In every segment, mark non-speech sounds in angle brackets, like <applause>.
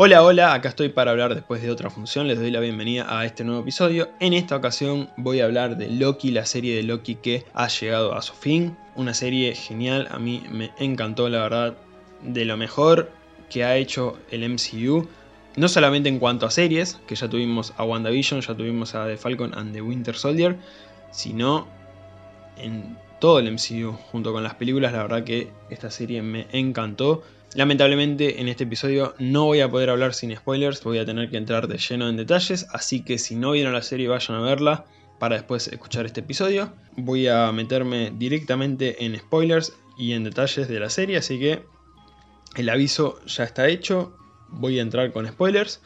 Hola, hola, acá estoy para hablar después de otra función, les doy la bienvenida a este nuevo episodio. En esta ocasión voy a hablar de Loki, la serie de Loki que ha llegado a su fin. Una serie genial, a mí me encantó la verdad, de lo mejor que ha hecho el MCU. No solamente en cuanto a series, que ya tuvimos a WandaVision, ya tuvimos a The Falcon and the Winter Soldier, sino en todo el MCU, junto con las películas, la verdad que esta serie me encantó. Lamentablemente en este episodio no voy a poder hablar sin spoilers, voy a tener que entrar de lleno en detalles, así que si no vieron la serie vayan a verla para después escuchar este episodio. Voy a meterme directamente en spoilers y en detalles de la serie, así que el aviso ya está hecho, voy a entrar con spoilers.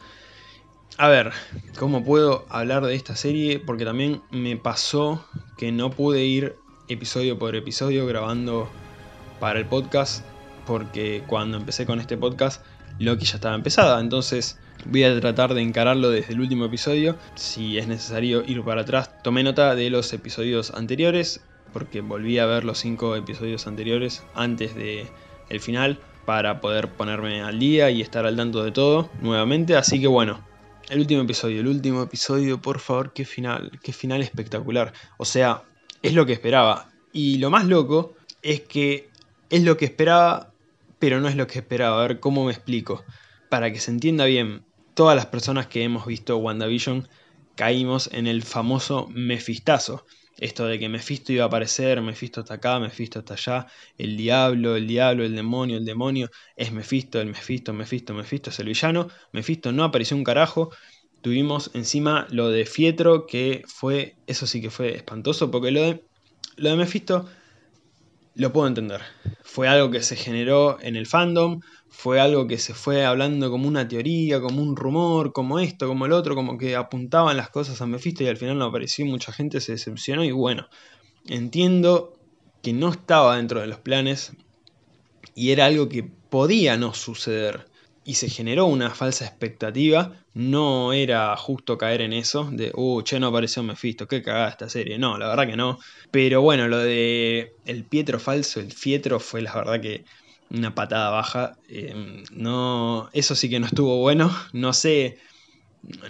A ver, ¿cómo puedo hablar de esta serie? Porque también me pasó que no pude ir episodio por episodio grabando para el podcast porque cuando empecé con este podcast Loki ya estaba empezada, entonces voy a tratar de encararlo desde el último episodio, si es necesario ir para atrás. Tomé nota de los episodios anteriores, porque volví a ver los cinco episodios anteriores antes de el final para poder ponerme al día y estar al tanto de todo nuevamente, así que bueno, el último episodio, el último episodio, por favor, qué final, qué final espectacular. O sea, es lo que esperaba. Y lo más loco es que es lo que esperaba pero no es lo que esperaba. A ver cómo me explico. Para que se entienda bien, todas las personas que hemos visto WandaVision caímos en el famoso Mefistazo. Esto de que Mephisto iba a aparecer, Mephisto está acá, Mephisto está allá, el diablo, el diablo, el demonio, el demonio, es Mephisto, el Mephisto, Mephisto, Mephisto es el villano. Mephisto no apareció un carajo. Tuvimos encima lo de Fietro, que fue, eso sí que fue espantoso, porque lo de, lo de Mephisto lo puedo entender. Fue algo que se generó en el fandom, fue algo que se fue hablando como una teoría, como un rumor, como esto, como el otro, como que apuntaban las cosas a Mephisto y al final no apareció mucha gente se decepcionó y bueno, entiendo que no estaba dentro de los planes y era algo que podía no suceder y se generó una falsa expectativa, no era justo caer en eso, de, uh, che, no apareció Mephisto, qué cagada esta serie, no, la verdad que no. Pero bueno, lo de el Pietro falso, el Fietro, fue la verdad que una patada baja, em, no, eso sí que no estuvo bueno, no sé,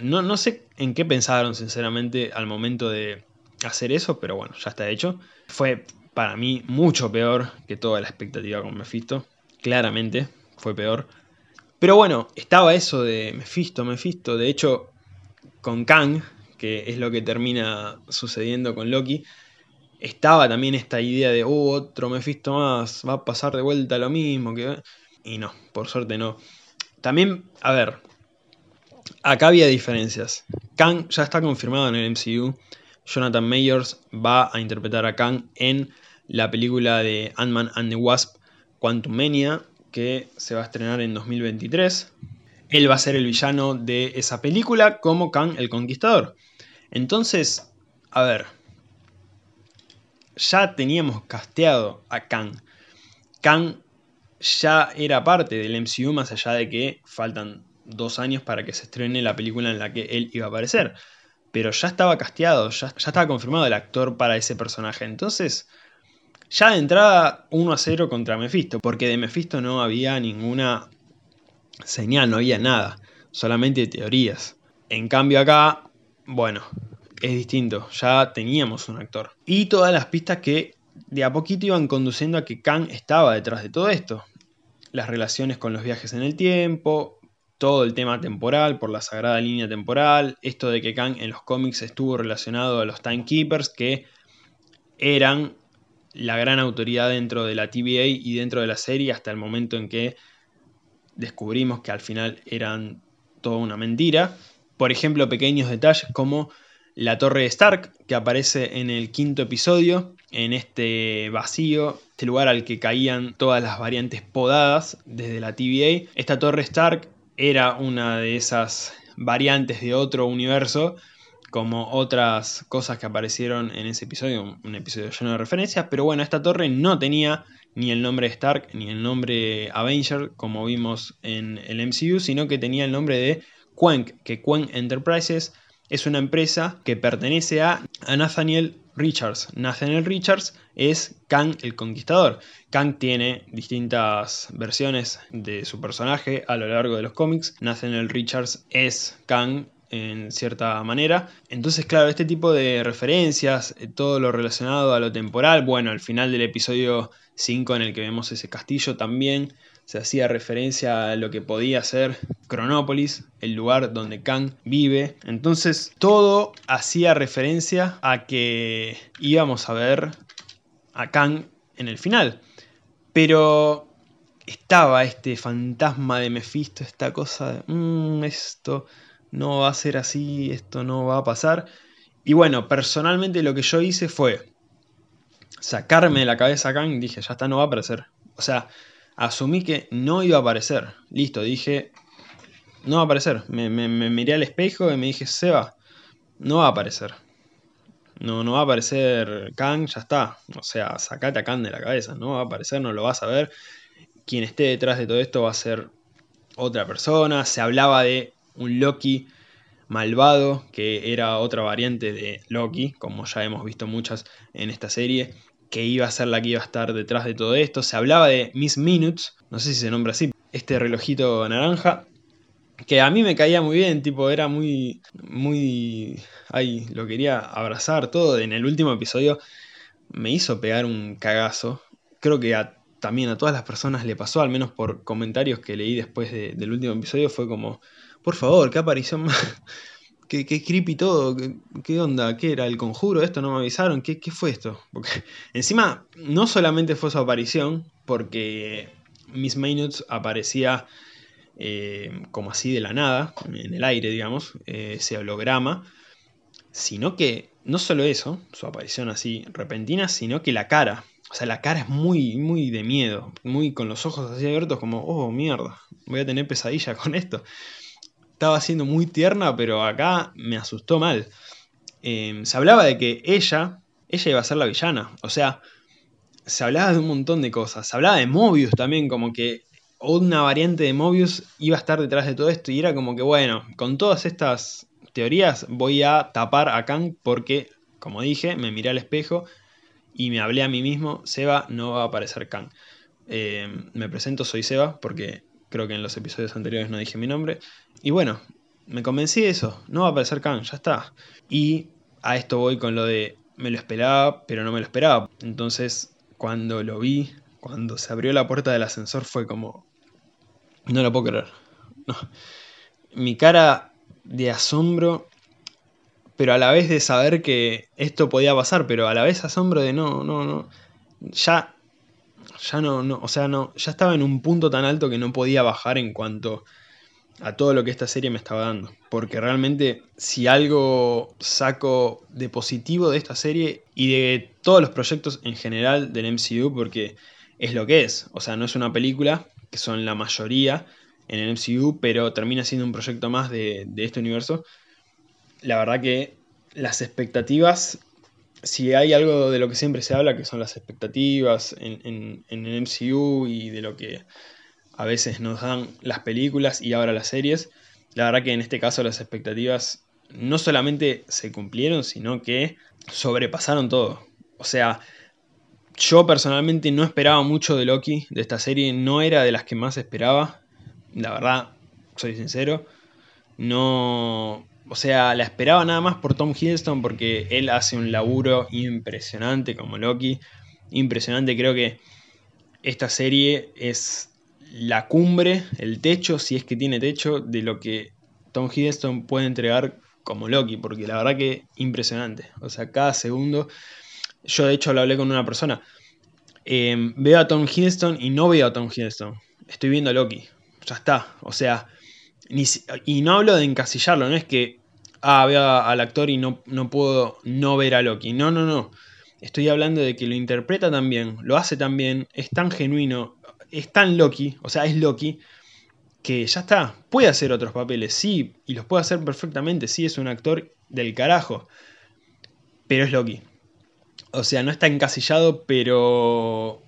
no, no sé en qué pensaron sinceramente al momento de hacer eso, pero bueno, ya está hecho. Fue para mí mucho peor que toda la expectativa con Mephisto, claramente fue peor. Pero bueno, estaba eso de Mephisto, Mephisto. De hecho, con Kang, que es lo que termina sucediendo con Loki, estaba también esta idea de, oh, otro Mephisto más, va a pasar de vuelta lo mismo. Que... Y no, por suerte no. También, a ver, acá había diferencias. Kang ya está confirmado en el MCU. Jonathan Mayors va a interpretar a Kang en la película de Ant-Man and the Wasp, Quantum Mania, que se va a estrenar en 2023. Él va a ser el villano de esa película como Kang el Conquistador. Entonces, a ver, ya teníamos casteado a Kang. Kang ya era parte del MCU más allá de que faltan dos años para que se estrene la película en la que él iba a aparecer. Pero ya estaba casteado, ya, ya estaba confirmado el actor para ese personaje. Entonces, ya de entrada 1 a 0 contra Mephisto, porque de Mephisto no había ninguna señal, no había nada, solamente teorías. En cambio acá, bueno, es distinto, ya teníamos un actor. Y todas las pistas que de a poquito iban conduciendo a que Kang estaba detrás de todo esto. Las relaciones con los viajes en el tiempo, todo el tema temporal por la sagrada línea temporal, esto de que Kang en los cómics estuvo relacionado a los Timekeepers que eran la gran autoridad dentro de la TVA y dentro de la serie hasta el momento en que descubrimos que al final eran toda una mentira. Por ejemplo, pequeños detalles como la torre Stark que aparece en el quinto episodio, en este vacío, este lugar al que caían todas las variantes podadas desde la TVA. Esta torre Stark era una de esas variantes de otro universo como otras cosas que aparecieron en ese episodio, un episodio lleno de referencias, pero bueno, esta torre no tenía ni el nombre Stark ni el nombre Avenger, como vimos en el MCU, sino que tenía el nombre de Quenk, que Quenk Enterprises es una empresa que pertenece a, Nathaniel Richards. Nathaniel Richards es Kang el Conquistador. Kang tiene distintas versiones de su personaje a lo largo de los cómics. Nathaniel Richards es Kang en cierta manera. Entonces, claro, este tipo de referencias, eh, todo lo relacionado a lo temporal, bueno, al final del episodio 5 en el que vemos ese castillo también se hacía referencia a lo que podía ser Cronópolis, el lugar donde Kang vive. Entonces todo hacía referencia a que íbamos a ver a Kang en el final. Pero estaba este fantasma de Mephisto, esta cosa de, mm, esto no va a ser así, esto no va a pasar. Y bueno, personalmente lo que yo hice fue sacarme de la cabeza a Kang dije, ya está, no va a aparecer. O sea, asumí que no iba a aparecer. Listo, dije, no va a aparecer. Me, miré al espejo y me dije, Seba, no va a aparecer. No, no va a aparecer Kang, ya está. O sea, sacate a Kang de la cabeza. No va a aparecer, no lo vas a ver. Quien esté detrás de todo esto va a ser otra persona. Se hablaba de un Loki malvado, que era otra variante de Loki, como ya hemos visto muchas en esta serie que iba a ser la que iba a estar detrás de todo esto. Se hablaba de Miss Minutes, no sé si se nombra así, este relojito naranja, que a mí me caía muy bien, tipo, era muy, muy, ay, lo quería abrazar todo. En el último episodio me hizo pegar un cagazo. Creo que también a todas las personas le pasó, al menos por comentarios que leí después del último episodio, fue como, por favor, qué aparición más <laughs> qué, creepy todo, ¿Qué, onda, qué era el conjuro, esto no me avisaron, qué, fue esto. Porque <laughs> encima no solamente fue su aparición, porque Miss Minutes aparecía eh, como así de la nada, en el aire, digamos, eh, ese holograma, sino que no solo eso, su aparición así repentina, sino que la cara. O sea, la cara es muy, muy de miedo, muy con los ojos así abiertos, como, oh, mierda, voy a tener pesadilla con esto estaba siendo muy tierna, pero acá me asustó mal. Em, se hablaba de que ella, ella iba a ser la villana. O sea, se hablaba de un montón de cosas. Se hablaba de Mobius también, como que una variante de Mobius iba a estar detrás de todo esto. Y era como que, bueno, con todas estas teorías voy a tapar a Kang porque, como dije, me miré al espejo y me hablé a mí mismo, Seba no va a aparecer Kang. Em, me presento, soy Seba, porque creo que en los episodios anteriores no dije mi nombre. Y bueno, me convencí de eso, no va a aparecer Kang, ya está. Y a esto voy con lo de me lo esperaba, pero no me lo esperaba. Entonces, cuando lo vi, cuando se abrió la puerta del ascensor, fue como. No lo puedo creer. Mi cara de asombro, pero a la vez de saber que esto podía pasar, pero a la vez asombro de no, no, no. Ya. Ya no, no, o sea, no, ya estaba en un punto tan alto que no podía bajar en cuanto a todo lo que esta serie me estaba dando. Porque realmente si algo saco de positivo de esta serie y de todos los proyectos en general del MCU, porque es lo que es. O sea, no es una película, que son la mayoría en el MCU, pero termina siendo un proyecto más de, este universo. La verdad que las expectativas, si hay algo de lo que siempre se habla, que son las expectativas en el MCU y de lo que a veces nos dan las películas y ahora las series. La verdad que en este caso las expectativas no solamente se cumplieron, sino que sobrepasaron todo. O sea, yo personalmente no esperaba mucho de Loki, de esta serie, no era de las que más esperaba. La verdad, soy sincero. No. O sea, la esperaba nada más por Tom Hiddleston porque él hace un laburo impresionante como Loki. Impresionante, creo que esta serie es la cumbre, el techo, si es que tiene techo, de lo que Tom Hiddleston puede entregar como Loki, porque la verdad que impresionante. O sea, cada segundo, yo de hecho lo hablé con una persona, em, veo a Tom Hiddleston y no veo a Tom Hiddleston, estoy viendo a Loki, ya está. O sea, y no hablo de encasillarlo, no es que, ah, veo al actor y no, no puedo no ver a Loki, no, no, no. Estoy hablando de que lo interpreta tan bien, lo hace tan bien, es tan genuino, es tan Loki, o sea, es Loki, que ya está, puede hacer otros papeles, sí, y los puede hacer perfectamente, sí, es un actor del carajo, pero es Loki. O sea, no está encasillado, pero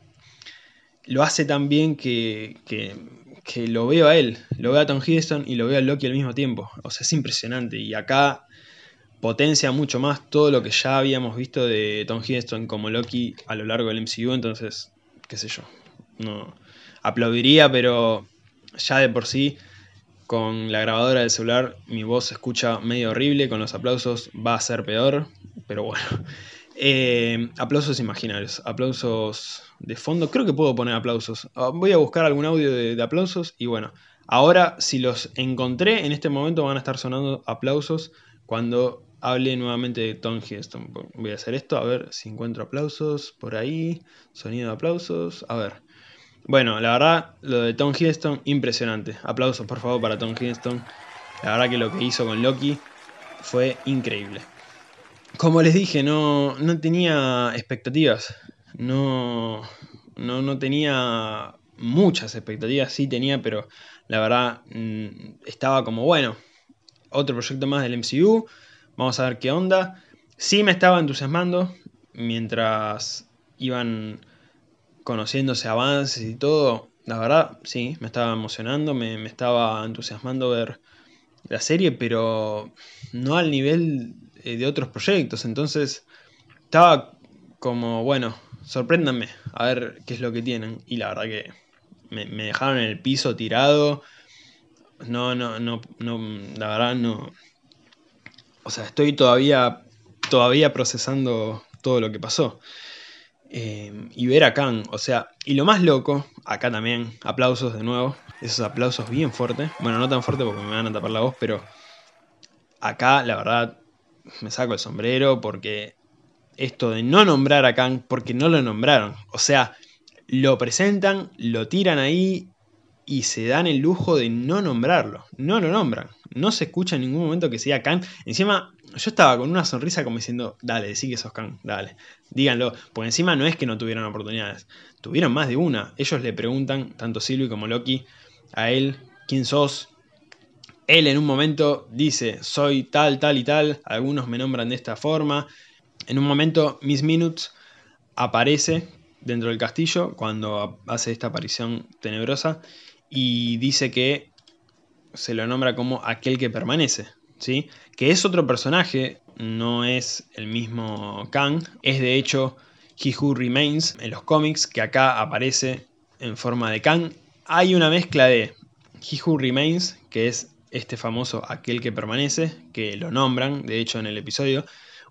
lo hace tan bien que, que, que lo veo a él, lo veo a Tom Hiddleston y lo veo a Loki al mismo tiempo. O sea, es impresionante. Y acá potencia mucho más todo lo que ya habíamos visto de Tom Hiddleston como Loki a lo largo del MCU, entonces, qué sé yo, no aplaudiría, pero ya de por sí con la grabadora del celular mi voz se escucha medio horrible, con los aplausos va a ser peor, pero bueno. <laughs> Eh, aplausos imaginarios, aplausos de fondo, creo que puedo poner aplausos. Ah, voy a buscar algún audio de aplausos y bueno, ahora si los encontré en este momento van a estar sonando aplausos cuando hable nuevamente de Tom Hiddleston. Voy a hacer esto, a ver si encuentro aplausos por ahí. Sonido de aplausos. A ver. Bueno, la verdad, lo de Tom Hiddleston, impresionante. Aplausos, por favor, para Tom Hiddleston. La verdad que lo que hizo con Loki fue increíble. Como les dije, no, no tenía expectativas. No, no, no tenía muchas expectativas. Sí tenía, pero la verdad mm, estaba como, bueno, otro proyecto más del MCU Vamos a ver qué onda. Sí me estaba entusiasmando mientras iban conociéndose avances y todo. La verdad, sí, me estaba emocionando, me, estaba entusiasmando ver la serie, pero no al nivel eh, de otros proyectos. Entonces, estaba como, bueno, sorpréndanme a ver qué es lo que tienen. Y la verdad que me, me dejaron en el piso tirado. No, no, no, no, la verdad no, o sea, estoy todavía, todavía procesando todo lo que pasó. Eh, y ver a Khan, o sea, y lo más loco, acá también, aplausos de nuevo, esos aplausos bien fuertes, bueno, no tan fuertes porque me van a tapar la voz, pero acá la verdad me saco el sombrero porque esto de no nombrar a Khan, porque no lo nombraron, o sea, lo presentan, lo tiran ahí y se dan el lujo de no nombrarlo. No lo nombran. No se escucha en ningún momento que sea Khan. Encima, yo estaba con una sonrisa como diciendo, dale, decí que sos Khan, dale. Díganlo. Porque encima no es que no tuvieran oportunidades. Tuvieron más de una. Ellos le preguntan, tanto Sylvie como Loki, a él, ¿quién sos? Él en un momento dice, soy tal, tal y tal. Algunos me nombran de esta forma. En un momento, Miss Minutes aparece dentro del castillo cuando hace esta aparición tenebrosa y dice que se lo nombra como aquel que permanece, ¿sí? Que es otro personaje, no es el mismo Kang, es de hecho He Who Remains en los cómics, que acá aparece en forma de Kang. Hay una mezcla de He Who Remains, que es este famoso aquel que permanece, que lo nombran, de hecho, en el episodio,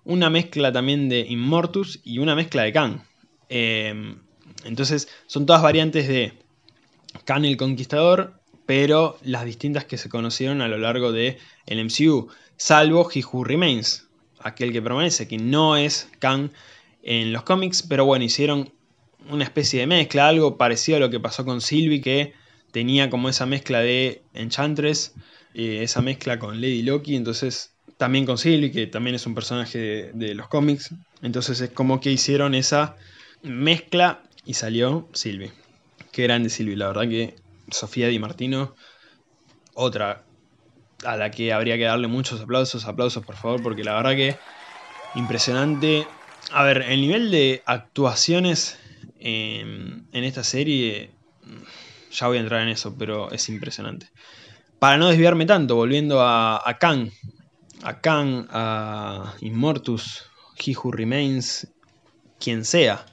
una mezcla también de Immortus y una mezcla de Kang. Em, entonces, son todas variantes de Khan el Conquistador, pero las distintas que se conocieron a lo largo del el MCU, salvo He Who Remains, aquel que permanece, que no es Khan en los cómics, pero bueno, hicieron una especie de mezcla, algo parecido a lo que pasó con Sylvie, que tenía como esa mezcla de Enchantress, eh, esa mezcla con Lady Loki, entonces también con Sylvie, que también es un personaje de, de los cómics, entonces es como que hicieron esa mezcla y salió Sylvie. Qué grande Silvi, la verdad que Sofía Di Martino, otra a la que habría que darle muchos aplausos, aplausos por favor, porque la verdad que impresionante. A ver, el nivel de actuaciones en, esta serie, ya voy a entrar en eso, pero es impresionante. Para no desviarme tanto, volviendo a, a Kang, a Kang, a Immortus, He Who Remains, quien sea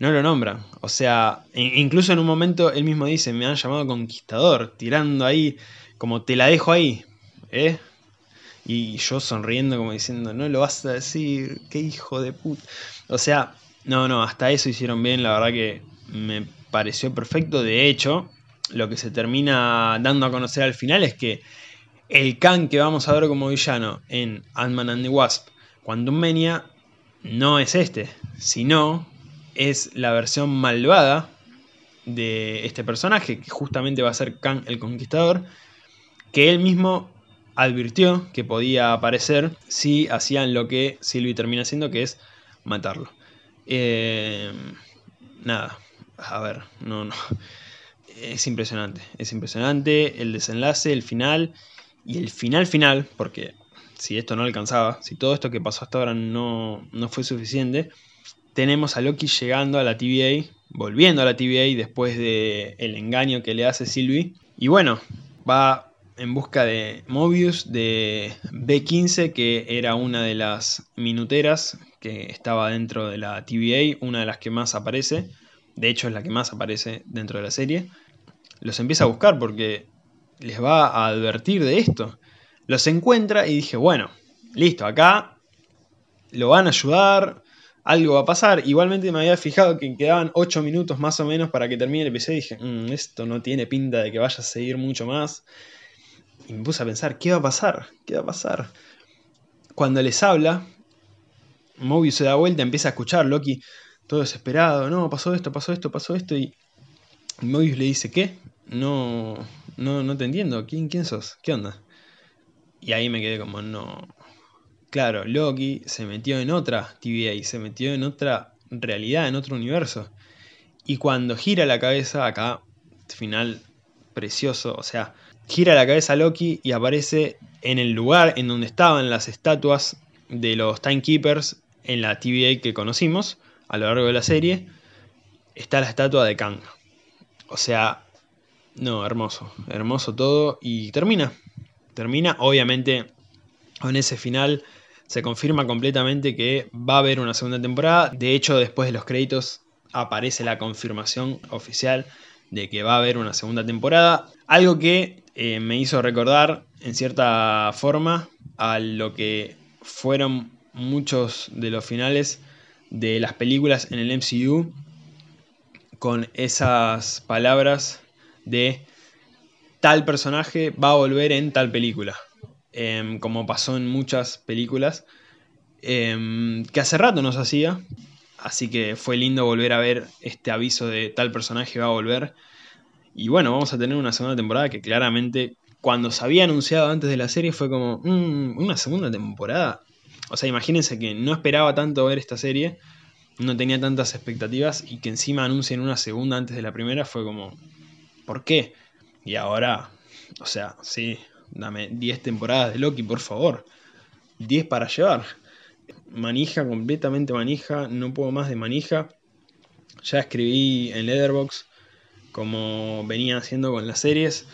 no lo nombran. O sea, incluso en un momento él mismo dice, me han llamado conquistador, tirando ahí, como te la dejo ahí. ¿Eh? Y yo sonriendo como diciendo, no lo vas a decir, qué hijo de puta. O sea, no, no, hasta eso hicieron bien, la verdad que me pareció perfecto. De hecho, lo que se termina dando a conocer al final es que el Khan que vamos a ver como villano en Ant-Man and the Wasp, Quantum Mania, no es este, sino es la versión malvada de este personaje, que justamente va a ser Khan el Conquistador, que él mismo advirtió que podía aparecer si hacían lo que Sylvie termina haciendo, que es matarlo. Eh, nada, a ver, no, no. Es impresionante, es impresionante el desenlace, el final y el final final, porque si esto no alcanzaba, si todo esto que pasó hasta ahora no, no fue suficiente, tenemos a Loki llegando a la TVA, volviendo a la TVA después del el engaño que le hace Sylvie. Y bueno, va en busca de Mobius de B15, que era una de las minuteras que estaba dentro de la TVA, una de las que más aparece, de hecho es la que más aparece dentro de la serie. Los empieza a buscar porque les va a advertir de esto. Los encuentra y dije, bueno, listo, acá lo van a ayudar, algo va a pasar. Igualmente me había fijado que quedaban 8 minutos más o menos para que termine el episodio y dije, mm, esto no tiene pinta de que vaya a seguir mucho más. Y me puse a pensar, ¿qué va a pasar? ¿Qué va a pasar? Cuando les habla, Mobius se da vuelta, empieza a escuchar, Loki todo desesperado, no, pasó esto, pasó esto, pasó esto, y Mobius le dice, ¿qué? No, no, no te entiendo, ¿quién, quién sos? ¿Qué onda? Y ahí me quedé como, no. Claro, Loki se metió en otra TVA, se metió en otra realidad, en otro universo. Y cuando gira la cabeza, acá, final precioso, o sea, gira la cabeza Loki y aparece en el lugar en donde estaban las estatuas de los Timekeepers en la TVA que conocimos a lo largo de la serie, está la estatua de Kang. O sea, no, hermoso, hermoso todo y termina. Termina, obviamente, con ese final se confirma completamente que va a haber una segunda temporada. De hecho, después de los créditos aparece la confirmación oficial de que va a haber una segunda temporada. Algo que eh, me hizo recordar, en cierta forma, a lo que fueron muchos de los finales de las películas en el MCU con esas palabras de tal personaje va a volver en tal película. Em, como pasó en muchas películas. Em, que hace rato no se hacía. Así que fue lindo volver a ver este aviso de tal personaje va a volver. Y bueno, vamos a tener una segunda temporada que claramente cuando se había anunciado antes de la serie fue como, mm, una segunda temporada. O sea, imagínense que no esperaba tanto ver esta serie, no tenía tantas expectativas y que encima anuncien una segunda antes de la primera fue como, ¿por qué? Y ahora, o sea, sí, dame 10 temporadas de Loki, por favor. 10 para llevar. Manija, completamente manija, no puedo más de manija. Ya escribí en Leatherbox como venía haciendo con las series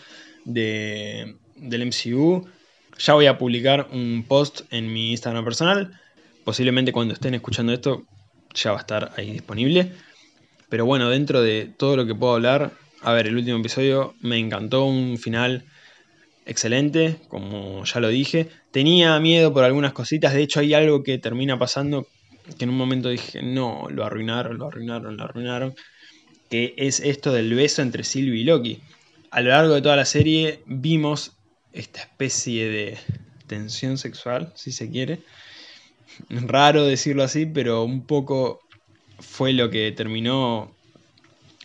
de, del MCU. Ya voy a publicar un post en mi Instagram personal. Posiblemente cuando estén escuchando esto ya va a estar ahí disponible. Pero bueno, dentro de todo lo que puedo hablar, a ver, el último episodio me encantó, un final excelente, como ya lo dije. Tenía miedo por algunas cositas, de hecho hay algo que termina pasando que en un momento dije, no, lo arruinaron, lo arruinaron, lo arruinaron que es esto del beso entre Sylvie y Loki. A lo largo de toda la serie vimos esta especie de tensión sexual, si se quiere. Raro decirlo así, pero un poco fue lo que terminó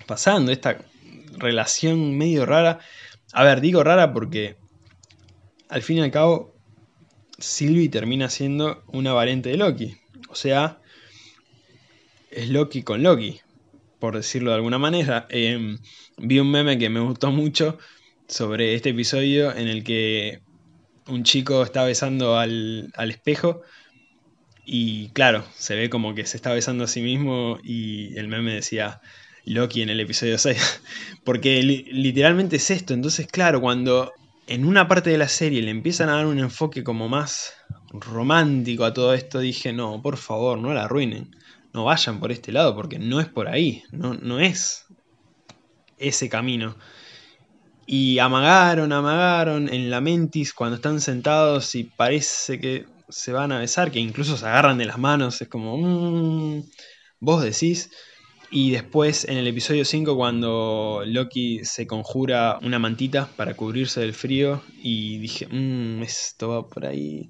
pasando, esta relación medio rara. A ver, digo rara porque al fin y al cabo Sylvie termina siendo una variante de Loki. O sea, es Loki con Loki por decirlo de alguna manera. Em, vi un meme que me gustó mucho sobre este episodio en el que un chico está besando al, espejo y claro, se ve como que se está besando a sí mismo y el meme decía Loki en el episodio 6. <laughs> Porque literalmente es esto. Entonces, claro, cuando en una parte de la serie le empiezan a dar un enfoque como más romántico a todo esto, dije, no, por favor, no la arruinen no vayan por este lado porque no es por ahí, no, no es ese camino. Y amagaron, amagaron en la mentis cuando están sentados y parece que se van a besar, que incluso se agarran de las manos, es como, mmm, vos decís. Y después en el episodio 5 cuando Loki se conjura una mantita para cubrirse del frío y dije, mmm, esto va por ahí.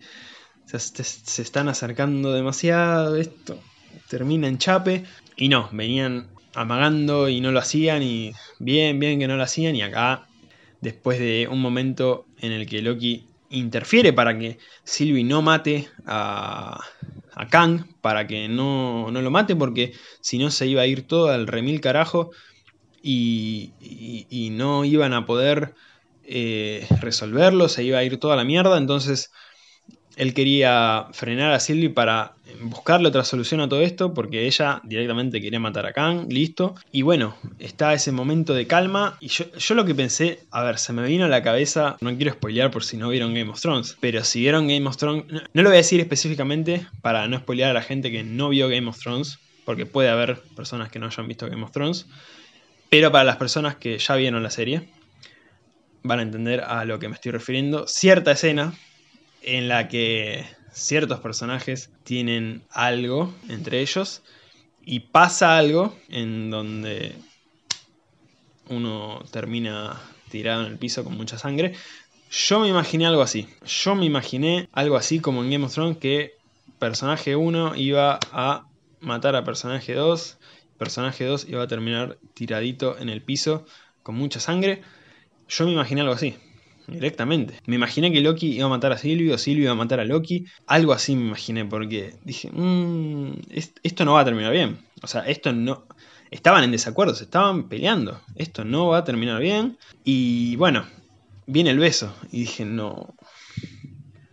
se están acercando demasiado, esto termina en chape. Y no, venían amagando y no lo hacían y bien, bien que no lo hacían. Y acá, después de un momento en el que Loki interfiere para que Sylvie no mate a, a Kang, para que no, no, lo mate, porque si no se iba a ir todo al remil carajo y, no iban a poder eh, resolverlo, se iba a ir toda la mierda. Entonces Él quería frenar a Sylvie para buscarle otra solución a todo esto, porque ella directamente quería matar a Kang, listo. Y bueno, está ese momento de calma. Y yo, yo lo que pensé, a ver, se me vino a la cabeza, no quiero spoilear por si no vieron Game of Thrones, pero si vieron Game of Thrones, no, no lo voy a decir específicamente para no spoilear a la gente que no vio Game of Thrones, porque puede haber personas que no hayan visto Game of Thrones. Pero para las personas que ya vieron la serie, van a entender a lo que me estoy refiriendo. Cierta escena en la que ciertos personajes tienen algo entre ellos y pasa algo en donde uno termina tirado en el piso con mucha sangre. Yo me imaginé algo así. Yo me imaginé algo así como en Game of Thrones que personaje 1 iba a matar a personaje 2, personaje 2 iba a terminar tiradito en el piso con mucha sangre. Yo me imaginé algo así, directamente. Me imaginé que Loki iba a matar a Silvio, Silvio iba a matar a Loki. Algo así me imaginé, porque dije, mmm, esto no va a terminar bien. O sea, esto no... Estaban en desacuerdo, se estaban peleando. Esto no va a terminar bien. Y bueno, viene el beso. Y dije, no.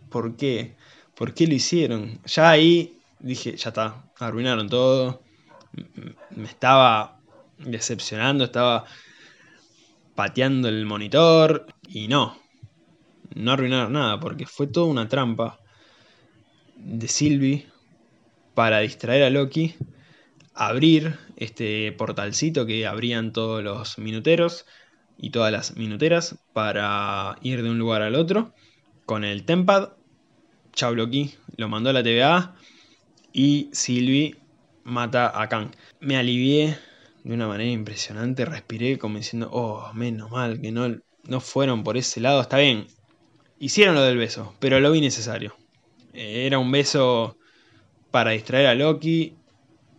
¿Por qué? ¿Por qué lo hicieron? Ya ahí dije, ya está, arruinaron todo. Me estaba decepcionando, estaba pateando el monitor y no, no arruinaron nada porque fue toda una trampa de Sylvie para distraer a Loki, abrir este portalcito que abrían todos los minuteros y todas las minuteras para ir de un lugar al otro con el Tempad. Chau Loki, lo mandó a la TVA y Sylvie mata a Kang. Me alivié de una manera impresionante, respiré como diciendo, oh, menos mal que no, no fueron por ese lado, está bien, hicieron lo del beso, pero lo vi necesario. Eh, era un beso para distraer a Loki,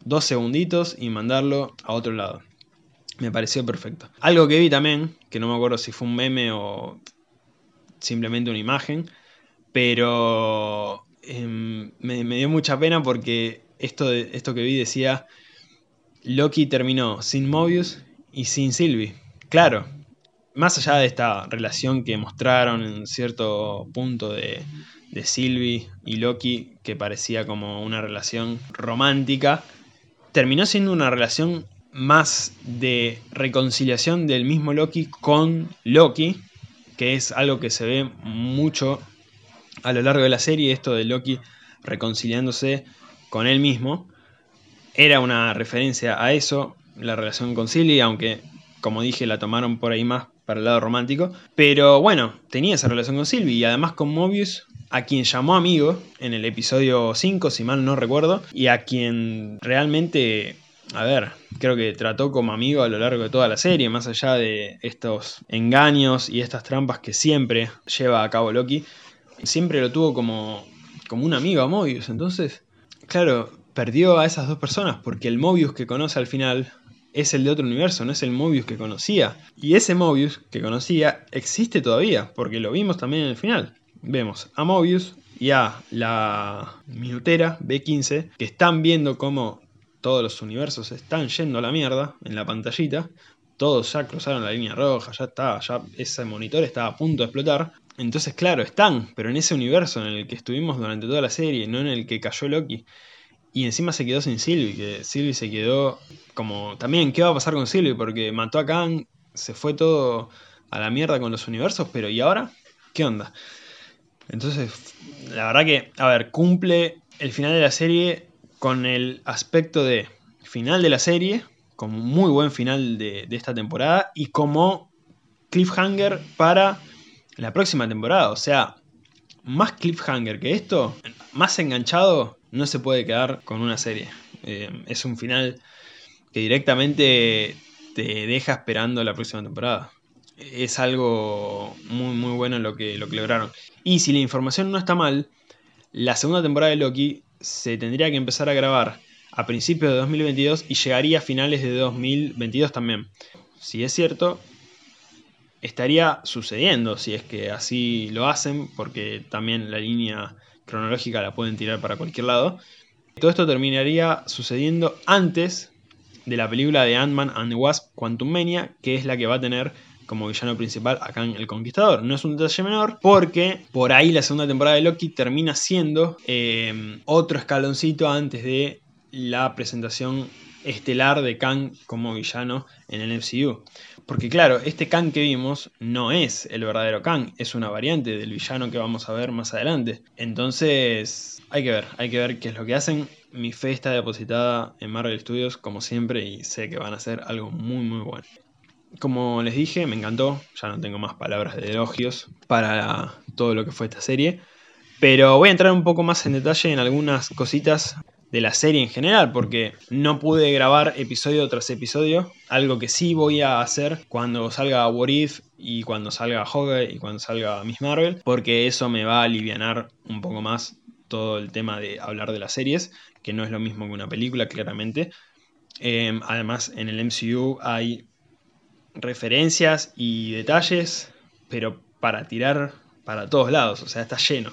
dos segunditos y mandarlo a otro lado. Me pareció perfecto. Algo que vi también, que no me acuerdo si fue un meme o simplemente una imagen, pero em, me, dio mucha pena porque esto, esto que vi decía Loki terminó sin Mobius y sin Sylvie. Claro, más allá de esta relación que mostraron en cierto punto de, de Sylvie y Loki, que parecía como una relación romántica, terminó siendo una relación más de reconciliación del mismo Loki con Loki, que es algo que se ve mucho a lo largo de la serie, esto de Loki reconciliándose con él mismo. Era una referencia a eso, la relación con Silly, aunque como dije la tomaron por ahí más para el lado romántico. Pero bueno, tenía esa relación con Sylvie y además con Mobius, a quien llamó amigo en el episodio 5, si mal no recuerdo, y a quien realmente, a ver, creo que trató como amigo a lo largo de toda la serie, más allá de estos engaños y estas trampas que siempre lleva a cabo Loki. Siempre lo tuvo como, como un amigo a Mobius, entonces, claro, perdió a esas dos personas, porque el Mobius que conoce al final es el de otro universo, no es el Mobius que conocía. Y ese Mobius que conocía existe todavía, porque lo vimos también en el final. Vemos a Mobius y a la minutera B15 que están viendo cómo todos los universos están yendo a la mierda en la pantallita. Todos ya cruzaron la línea roja, ya está, ya ese monitor estaba a punto de explotar. Entonces, claro, están, pero en ese universo en el que estuvimos durante toda la serie, no en el que cayó Loki. Y encima se quedó sin Sylvie, que Sylvie se quedó como... También, ¿qué va a pasar con Sylvie? Porque mató a Kang, se fue todo a la mierda con los universos, pero ¿y ahora? ¿Qué onda? Entonces, la verdad que, a ver, cumple el final de la serie con el aspecto de final de la serie, como muy buen final de, de esta temporada, y como cliffhanger para la próxima temporada. O sea, más cliffhanger que esto, más enganchado no se puede quedar con una serie. Eh, es un final que directamente te deja esperando la próxima temporada. Es algo muy muy bueno lo que, lo que lograron. Y si la información no está mal, la segunda temporada de Loki se tendría que empezar a grabar a principios de 2022 y llegaría a finales de 2022 también. Si es cierto, estaría sucediendo si es que así lo hacen, porque también la línea cronológica la pueden tirar para cualquier lado. Todo esto terminaría sucediendo antes de la película de Ant-Man and the Wasp Quantum Mania, que es la que va a tener como villano principal acá en El Conquistador. No es un detalle menor porque por ahí la segunda temporada de Loki termina siendo eh, otro escaloncito antes de la presentación estelar de Kang como villano en el MCU. Porque claro, este Kang que vimos no es el verdadero Kang, es una variante del villano que vamos a ver más adelante. Entonces, hay que ver, hay que ver qué es lo que hacen. Mi fe está depositada en Marvel Studios como siempre y sé que van a hacer algo muy muy bueno. Como les dije, me encantó, ya no tengo más palabras de elogios para todo lo que fue esta serie. Pero voy a entrar un poco más en detalle en algunas cositas de la serie en general, porque no pude grabar episodio tras episodio, algo que sí voy a hacer cuando salga What If y cuando salga Hawkeye y cuando salga Miss Marvel, porque eso me va a aliviar un poco más todo el tema de hablar de las series, que no es lo mismo que una película, claramente. Em, además, en el MCU hay referencias y detalles, pero para tirar para todos lados, o sea, está lleno.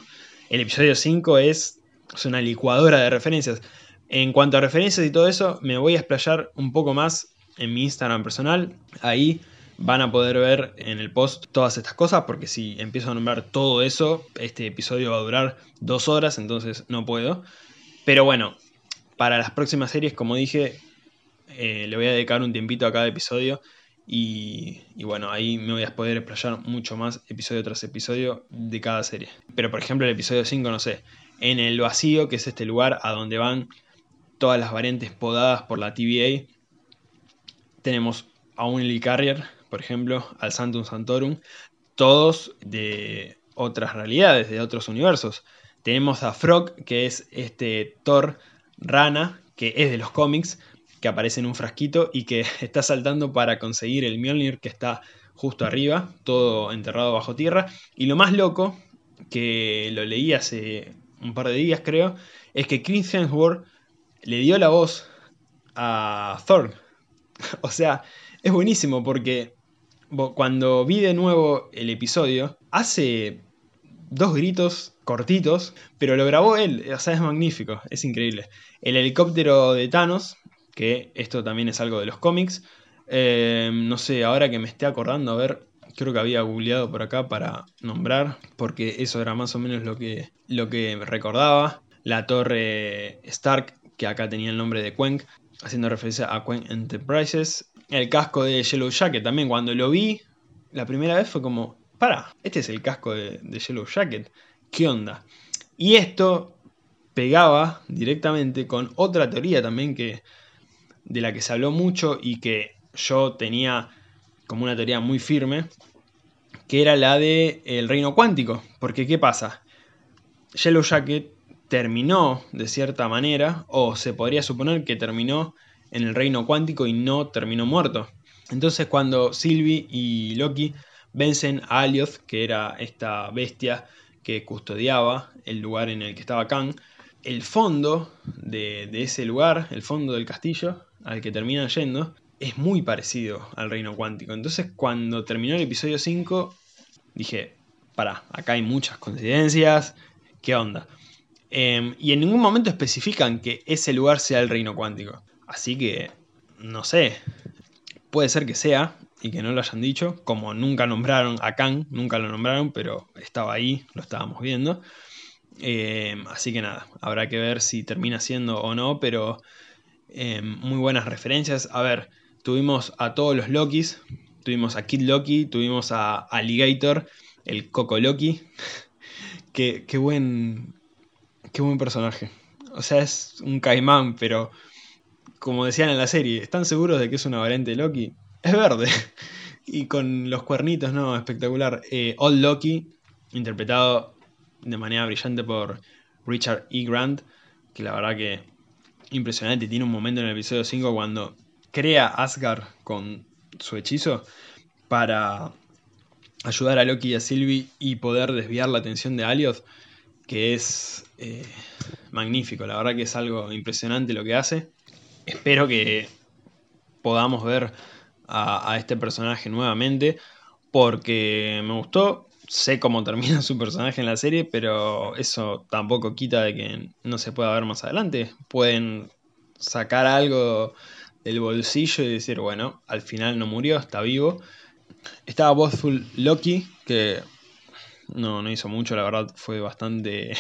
El episodio 5 es es una licuadora de referencias. En cuanto a referencias y todo eso, me voy a explayar un poco más en mi Instagram personal. Ahí van a poder ver en el post todas estas cosas, porque si empiezo a nombrar todo eso, este episodio va a durar dos horas, entonces no puedo. Pero bueno, para las próximas series, como dije, eh, le voy a dedicar un tiempito a cada episodio. Y, y, bueno, ahí me voy a poder explayar mucho más episodio tras episodio de cada serie. Pero por ejemplo el episodio 5, no sé, en el vacío, que es este lugar a donde van todas las variantes podadas por la TVA. Tenemos a un Helicarrier, por ejemplo, al Santum Santorum, todos de otras realidades, de otros universos. Tenemos a Frog, que es este Thor rana, que es de los cómics, que aparece en un frasquito y que <laughs> está saltando para conseguir el Mjolnir que está justo arriba, todo enterrado bajo tierra. Y lo más loco, que lo leí hace un par de días creo, es que Chris Hemsworth le dio la voz a Thor. <laughs> o sea, es buenísimo porque cuando vi de nuevo el episodio, hace dos gritos cortitos, pero lo grabó él, o sea, es magnífico, es increíble. El helicóptero de Thanos, que esto también es algo de los cómics, eh, no sé, ahora que me esté acordando, a ver, creo que había googleado por acá para nombrar, porque eso era más o menos lo que, lo que recordaba. La torre Stark, que acá tenía el nombre de Quenk, haciendo referencia a Quenk Enterprises. El casco de Yellow Jacket también, cuando lo vi la primera vez fue como, para, este es el casco de, de Yellow Jacket, ¿qué onda? Y esto pegaba directamente con otra teoría también que de la que se habló mucho y que yo tenía como una teoría muy firme, que era la de el reino cuántico. Porque ¿qué pasa? Yellow Jacket terminó de cierta manera, o se podría suponer que terminó en el reino cuántico y no terminó muerto. Entonces cuando Sylvie y Loki vencen a Alioth, que era esta bestia que custodiaba el lugar en el que estaba Kang, el fondo de, de ese lugar, el fondo del castillo al que terminan yendo, es muy parecido al reino cuántico. Entonces, cuando terminó el episodio 5, dije, para, acá hay muchas coincidencias, ¿qué onda? Em, y en ningún momento especifican que ese lugar sea el reino cuántico. Así que, no sé, puede ser que sea y que no lo hayan dicho, como nunca nombraron a Kang, nunca lo nombraron, pero estaba ahí, lo estábamos viendo. Em, así que nada, habrá que ver si termina siendo o no, pero em, muy buenas referencias. A ver, tuvimos a todos los Lokis, tuvimos a Kid Loki, tuvimos a Alligator, el Coco Loki. <laughs> qué, qué, buen, qué buen personaje. O sea, es un caimán, pero como decían en la serie, ¿están seguros de que es una variante Loki? Es verde. <laughs> y con los cuernitos, no, espectacular. Eh, Old Loki, interpretado de manera brillante por Richard E. Grant, que la verdad que impresionante. Tiene un momento en el episodio 5 cuando crea Asgard con su hechizo para ayudar a Loki y a Sylvie y poder desviar la atención de Alioth, que es eh, magnífico, la verdad que es algo impresionante lo que hace. Espero que podamos ver a, a este personaje nuevamente, porque me gustó, sé cómo termina <laughs> su personaje en la serie, pero eso tampoco quita de que no se pueda ver más adelante. Pueden sacar algo del bolsillo y decir, bueno, al final no murió, está vivo Estaba Bothful Loki, que no, no hizo mucho, la verdad fue bastante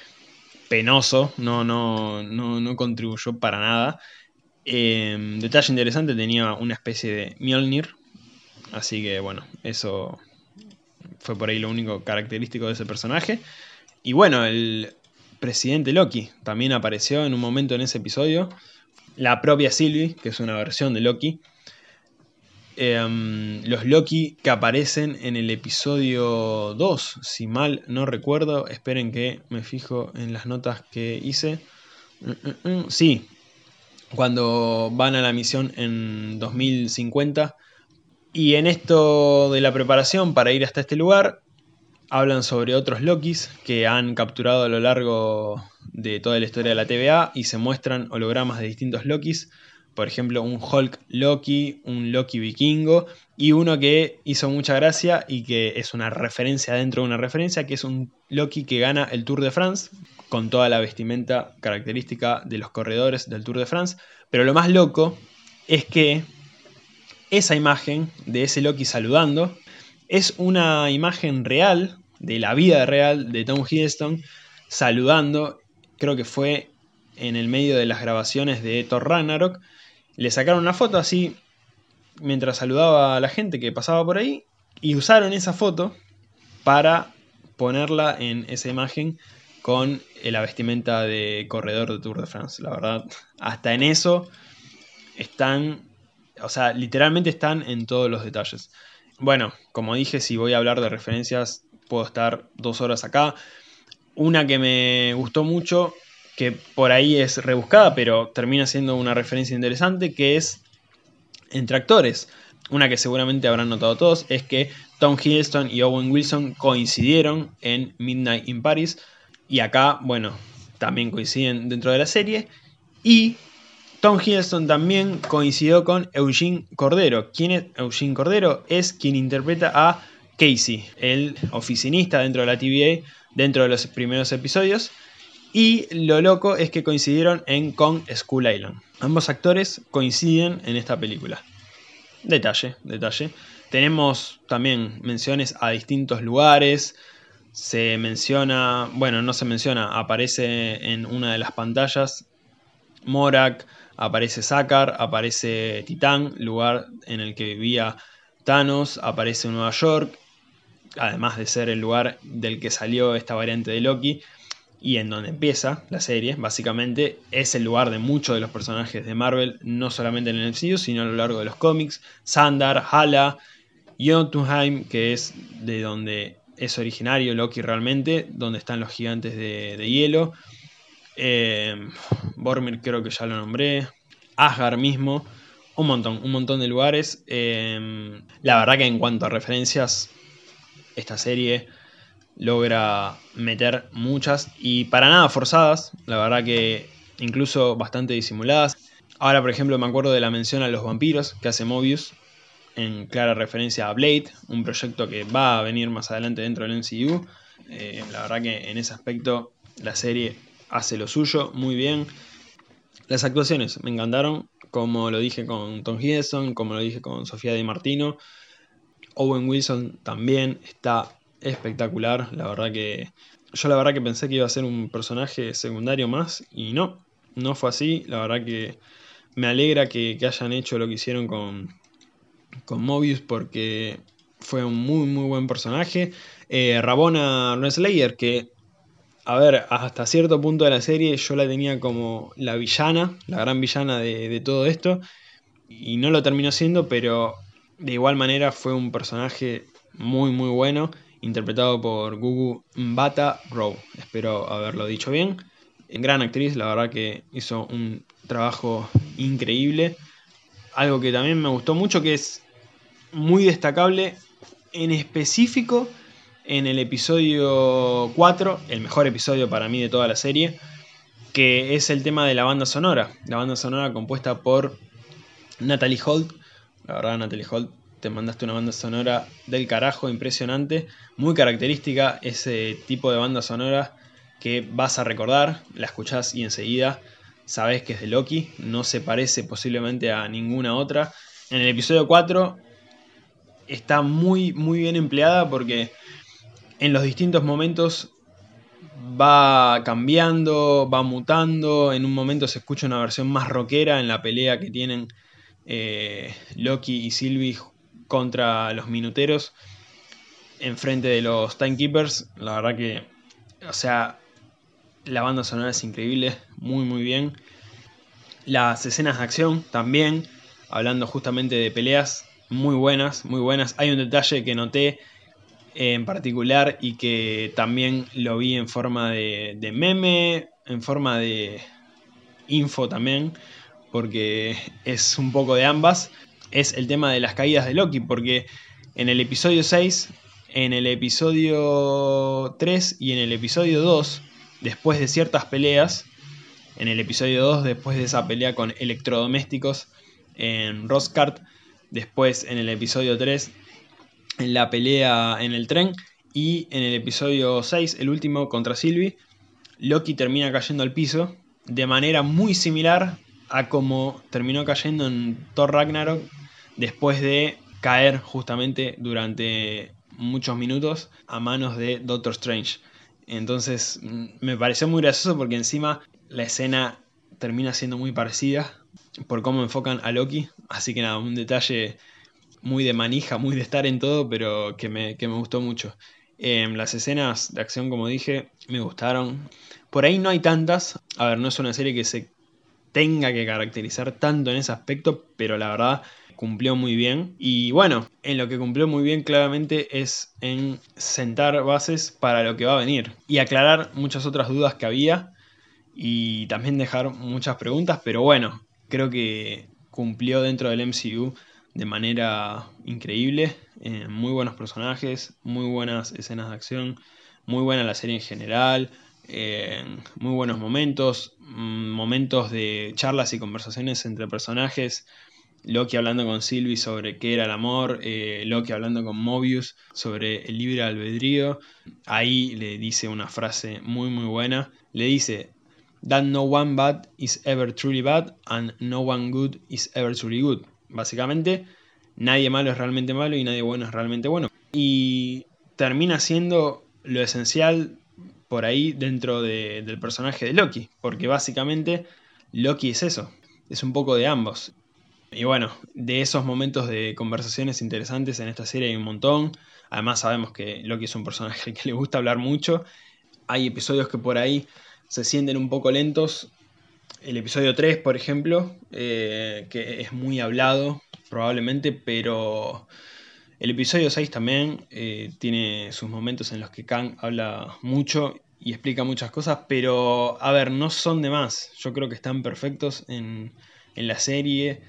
<laughs> penoso, no, no, no, no contribuyó para nada. Em, detalle interesante, tenía una especie de Mjolnir, así que bueno, eso fue por ahí lo único característico de ese personaje. Y bueno, el presidente Loki también apareció en un momento en ese episodio. La propia Sylvie, que es una versión de Loki. Em, los Loki que aparecen en el episodio 2, si mal no recuerdo. Esperen que me fijo en las notas que hice. Mm, mm, mm, sí, cuando van a la misión en 2050. Y en esto de la preparación para ir hasta este lugar, hablan sobre otros Lokis que han capturado a lo largo de toda la historia de la TVA y se muestran hologramas de distintos Lokis. Por ejemplo, un Hulk Loki, un Loki vikingo y uno que hizo mucha gracia y que es una referencia dentro de una referencia, que es un Loki que gana el Tour de France con toda la vestimenta característica de los corredores del Tour de France. Pero lo más loco es que esa imagen de ese Loki saludando es una imagen real, de la vida real de Tom Hiddleston, saludando, creo que fue en el medio de las grabaciones de Thor Ragnarok. Le sacaron una foto así mientras saludaba a la gente que pasaba por ahí y usaron esa foto para ponerla en esa imagen con la vestimenta de corredor de Tour de France. La verdad, hasta en eso están, o sea, literalmente están en todos los detalles. Bueno, como dije, si voy a hablar de referencias, puedo estar dos horas acá. Una que me gustó mucho, que por ahí es rebuscada, pero termina siendo una referencia interesante, que es entre actores. Una que seguramente habrán notado todos es que Tom Hiddleston y Owen Wilson coincidieron en Midnight in Paris. Y acá, bueno, también coinciden dentro de la serie. Y Tom Hiddleston también coincidió con Eugene Cordero. ¿Quién es Eugene Cordero? Es quien interpreta a Casey, el oficinista dentro de la TVA, dentro de los primeros episodios. Y lo loco es que coincidieron en Kong School Island. Ambos actores coinciden en esta película. Detalle, detalle. Tenemos también menciones a distintos lugares. Se menciona, bueno, no se menciona, aparece en una de las pantallas Morak, aparece Sakar, aparece Titán, lugar en el que vivía Thanos, aparece Nueva York, además de ser el lugar del que salió esta variante de Loki y en donde empieza la serie, básicamente es el lugar de muchos de los personajes de Marvel, no solamente en el MCU, sino a lo largo de los cómics, Sandar, Hala, Jotunheim, que es de donde es originario Loki realmente, donde están los gigantes de, hielo, eh, Bormir creo que ya lo nombré. Asgard mismo. Un montón, un montón de lugares. Eh, la verdad que en cuanto a referencias, esta serie logra meter muchas y para nada forzadas. La verdad que incluso bastante disimuladas. Ahora, por ejemplo, me acuerdo de la mención a los vampiros que hace Mobius, en clara referencia a Blade, un proyecto que va a venir más adelante dentro del MCU. Eh, la verdad que en ese aspecto la serie hace lo suyo muy bien. Las actuaciones me encantaron, como lo dije con Tom Hiddleston, como lo dije con Sofía Di Martino. Owen Wilson también está espectacular, la verdad que yo la verdad que pensé que iba a ser un personaje secundario más y no, no fue así, la verdad que me alegra que, hayan hecho lo que hicieron con, con Mobius porque fue un muy muy buen personaje. Eh, Rabona Renslayer, que a ver, hasta cierto punto de la serie yo la tenía como la villana, la gran villana de, todo esto, y no lo terminó siendo, pero de igual manera fue un personaje muy muy bueno, interpretado por Gugu Mbata Rowe, espero haberlo dicho bien. Gran actriz, la verdad que hizo un trabajo increíble. Algo que también me gustó mucho, que es muy destacable, en específico en el episodio 4, el mejor episodio para mí de toda la serie, que es el tema de la banda sonora. La banda sonora compuesta por Natalie Holt. La verdad, Natalie Holt, te mandaste una banda sonora del carajo, impresionante, muy característica, ese tipo de banda sonora que vas a recordar, la escuchás y enseguida sabes que es de Loki, no se parece posiblemente a ninguna otra. En el episodio 4 está muy, muy bien empleada porque en los distintos momentos va cambiando, va mutando. En un momento se escucha una versión más rockera en la pelea que tienen eh, Loki y Sylvie contra los minuteros enfrente de los Timekeepers. La verdad que, o sea, la banda sonora es increíble, muy muy bien. Las escenas de acción también, hablando justamente de peleas, muy buenas, muy buenas. Hay un detalle que noté en particular y que también lo vi en forma de, de meme, en forma de info también, porque es un poco de ambas. Es el tema de las caídas de Loki, porque en el episodio 6, en el episodio 3 y en el episodio 2, después de ciertas peleas, en el episodio 2, después de esa pelea con electrodomésticos en Roscart, después en el episodio 3, en la pelea en el tren, y en el episodio 6, el último contra Sylvie, Loki termina cayendo al piso de manera muy similar a como terminó cayendo en Thor Ragnarok después de caer justamente durante muchos minutos a manos de Doctor Strange. Entonces mm, me pareció muy gracioso porque encima la escena termina siendo muy parecida por cómo enfocan a Loki. Así que nada, un detalle muy de manija, muy de estar en todo, pero que me, gustó mucho. Em, las escenas de acción, como dije, me gustaron. Por ahí no hay tantas. A ver, no es una serie que se tenga que caracterizar tanto en ese aspecto, pero la verdad cumplió muy bien. Y bueno, en lo que cumplió muy bien claramente es en sentar bases para lo que va a venir y aclarar muchas otras dudas que había y también dejar muchas preguntas, pero bueno, creo que cumplió dentro del MCU de manera increíble. Eh, muy buenos personajes, muy buenas escenas de acción, muy buena la serie en general, muy buenos momentos, mm, momentos de charlas y conversaciones entre personajes Loki hablando con Sylvie sobre qué era el amor, eh, Loki hablando con Mobius sobre el libre albedrío. Ahí le dice una frase muy muy buena. Le dice, That no one bad is ever truly bad and no one good is ever truly good. Básicamente, nadie malo es realmente malo y nadie bueno es realmente bueno. Y termina siendo lo esencial por ahí dentro del personaje de Loki, porque básicamente Loki es eso, es un poco de ambos. Y bueno, de esos momentos de conversaciones interesantes en esta serie hay un montón. Además sabemos que Loki es un personaje que le gusta hablar mucho. Hay episodios que por ahí se sienten un poco lentos. El episodio 3, por ejemplo, eh, que es muy hablado probablemente, pero el episodio 6 también eh, tiene sus momentos en los que Kang habla mucho y explica muchas cosas, pero a ver, no son de más. Yo creo que están perfectos en, en la serie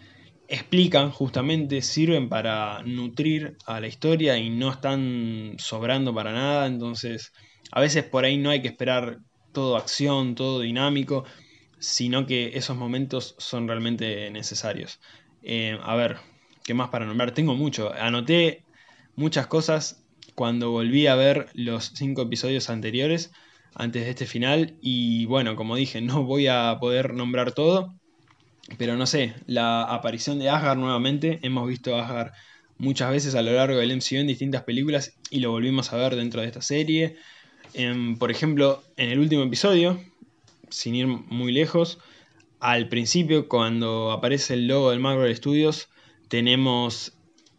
explican justamente, sirven para nutrir a la historia y no están sobrando para nada, entonces a veces por ahí no hay que esperar todo acción, todo dinámico, sino que esos momentos son realmente necesarios. Eh, a ver, ¿qué más para nombrar? Tengo mucho, anoté muchas cosas cuando volví a ver los cinco episodios anteriores antes de este final y bueno, como dije, <laughs> no voy a poder nombrar todo, pero no sé, la aparición de Asgard nuevamente, hemos visto a Asgard muchas veces a lo largo del MCU en distintas películas y lo volvimos a ver dentro de esta serie. por ejemplo, en el último episodio, sin ir muy lejos, al principio cuando aparece el logo del Marvel Studios, tenemos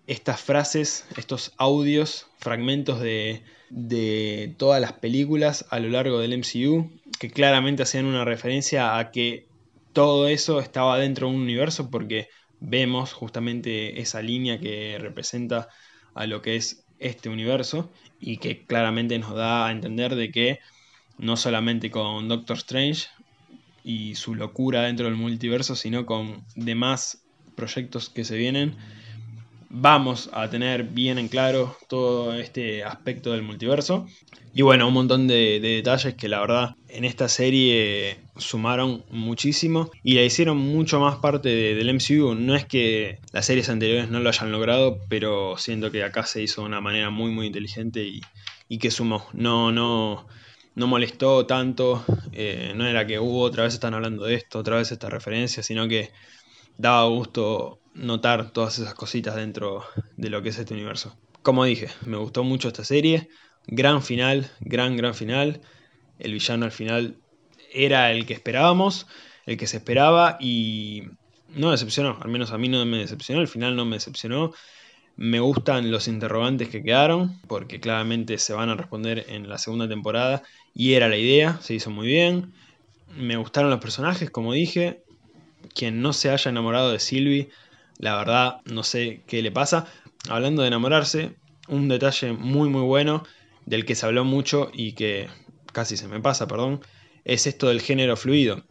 estas frases, estos audios, fragmentos de, de todas las películas a lo largo del MCU, que claramente hacían una referencia a que todo eso estaba dentro de un universo porque vemos justamente esa línea que representa a lo que es este universo y que claramente nos da a entender de que no solamente con Doctor Strange y su locura dentro del multiverso, sino con demás proyectos que se vienen, vamos a tener bien en claro todo este aspecto del multiverso. Y bueno, un montón de, detalles que la verdad en esta serie sumaron muchísimo y la hicieron mucho más parte del MCU. No es que las series anteriores no lo hayan logrado, pero siento que acá se hizo de una manera muy muy inteligente y, que sumó. No, no, no molestó tanto. Eh, no era que hubo uh, otra vez están hablando de esto, otra vez esta referencia, sino que daba gusto notar todas esas cositas dentro de lo que es este universo. Como dije, me gustó mucho esta serie, gran final, gran, gran final. El villano al final era el que esperábamos, el que se esperaba y no decepcionó, al menos a mí no me decepcionó, el final no me decepcionó. Me gustan los interrogantes que quedaron, porque claramente se van a responder en la segunda temporada y era la idea, se hizo muy bien. Me gustaron los personajes, como dije. Quien no se haya enamorado de Sylvie, la verdad no sé qué le pasa. Hablando de enamorarse, un detalle muy muy bueno del que se habló mucho y que casi se me pasa, perdón, es esto del género fluido.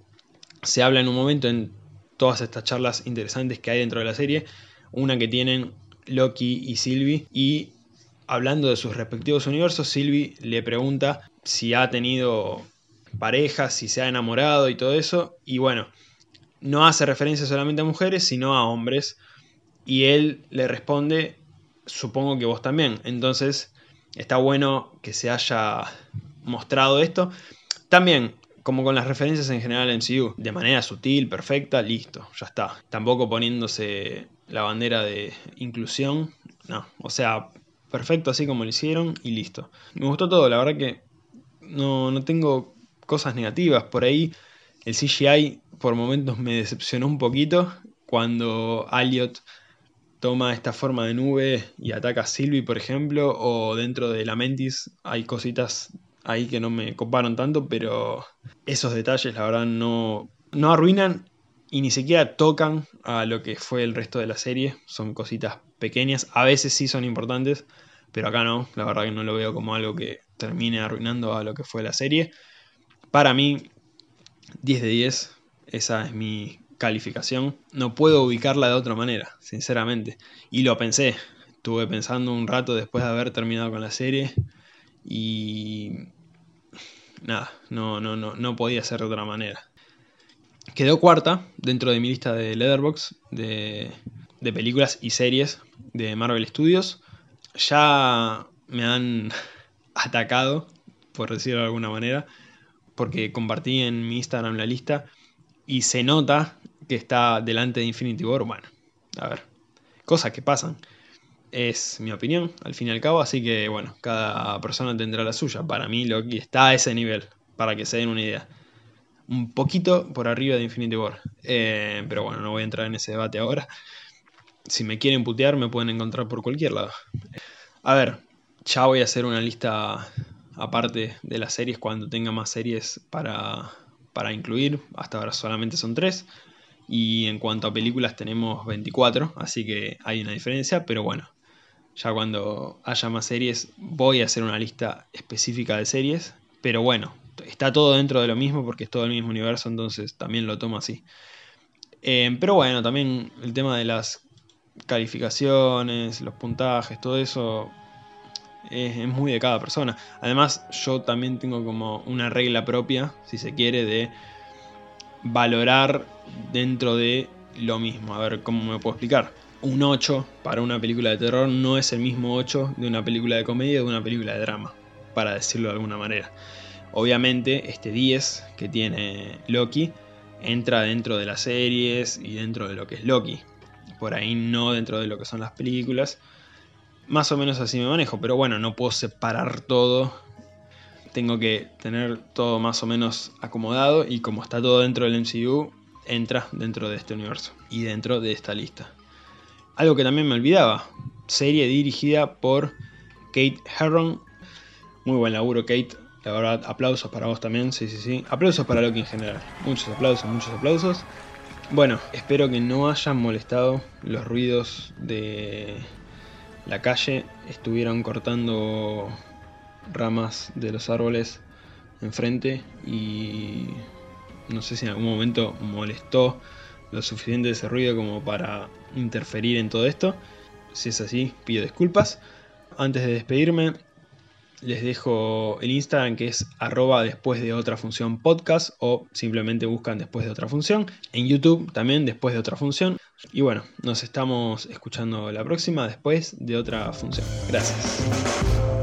Se habla en un momento en todas estas charlas interesantes que hay dentro de la serie, una que tienen Loki y Sylvie y hablando de sus respectivos universos, Sylvie le pregunta si ha tenido parejas, si se ha enamorado y todo eso, y bueno, no hace referencia solamente a mujeres, sino a hombres, y él le responde, supongo que vos también, entonces está bueno que se haya mostrado esto. También, como con las referencias en general en MCU, de manera sutil, perfecta, listo, ya está. Tampoco poniéndose la bandera de inclusión, no, o sea, perfecto así como lo hicieron y listo. Me gustó todo, la verdad que no, no tengo cosas negativas. Por ahí el CGI por momentos me decepcionó un poquito cuando Elliot toma esta forma de nube y ataca a Sylvie, por ejemplo, o dentro de la Mentis hay cositas ahí que no me coparon tanto, pero esos detalles la verdad no, no arruinan y ni siquiera tocan a lo que fue el resto de la serie. Son cositas pequeñas, a veces sí son importantes, pero acá no, la verdad que no lo veo como algo que termine arruinando a lo que fue la serie. Para mí, 10 de 10, esa es mi calificación. No puedo ubicarla de otra manera, sinceramente. Y lo pensé, estuve pensando un rato después de haber terminado con la serie y nada, no, no, no, no podía ser de otra manera. Quedó cuarta dentro de mi lista de Leatherbox de, de películas y series de Marvel Studios. Ya me han <laughs> atacado, por decirlo de alguna manera, porque compartí en mi Instagram la lista y se nota que está delante de Infinity War. Bueno, a ver, cosas que pasan. Es mi opinión, al fin y al cabo, así que bueno, cada persona tendrá la suya. Para mí Loki está a ese nivel, para que se den una idea. Un poquito por arriba de Infinity War. Eh, pero bueno, no voy a entrar en ese debate ahora. Si me quieren putear, me pueden encontrar por cualquier lado. A ver, ya voy a hacer una lista aparte de las series cuando tenga más series para, para incluir. Hasta ahora solamente son tres. Y en cuanto a películas tenemos 24, así que hay una diferencia, pero bueno, ya cuando haya más series voy a hacer una lista específica de series, pero bueno, está todo dentro de lo mismo porque es todo el mismo universo, entonces también lo tomo así. Eh, pero bueno, también el tema de las calificaciones, los puntajes, todo eso es, muy de cada persona. Además, yo también tengo como una regla propia, si se quiere, de valorar dentro de lo mismo. A ver, ¿cómo me puedo explicar? Un 8 para una película de terror no es el mismo 8 de una película de comedia o de una película de drama, para decirlo de alguna manera. Obviamente, este 10 que tiene Loki entra dentro de las series y dentro de lo que es Loki. Por ahí no dentro de lo que son las películas más o menos así me manejo, pero bueno, no puedo separar todo. Tengo que tener todo más o menos acomodado y como está todo dentro del MCU, entra dentro de este universo y dentro de esta lista. Algo que también me olvidaba, serie dirigida por Kate Herron. Muy buen laburo, Kate. La verdad, aplausos para vos también, sí, sí, sí. Aplausos para Loki en general. Muchos aplausos, muchos aplausos. Bueno, espero que no hayan molestado los ruidos de la calle estuvieron cortando ramas de los árboles enfrente y no sé si en algún momento molestó lo suficiente ese ruido como para interferir en todo esto. Si es así, pido disculpas. Antes de despedirme, les dejo el Instagram que es arroba después de otra función podcast o simplemente buscan después de otra función. En YouTube también después de otra función. Y bueno, nos estamos escuchando la próxima después de otra función. Gracias.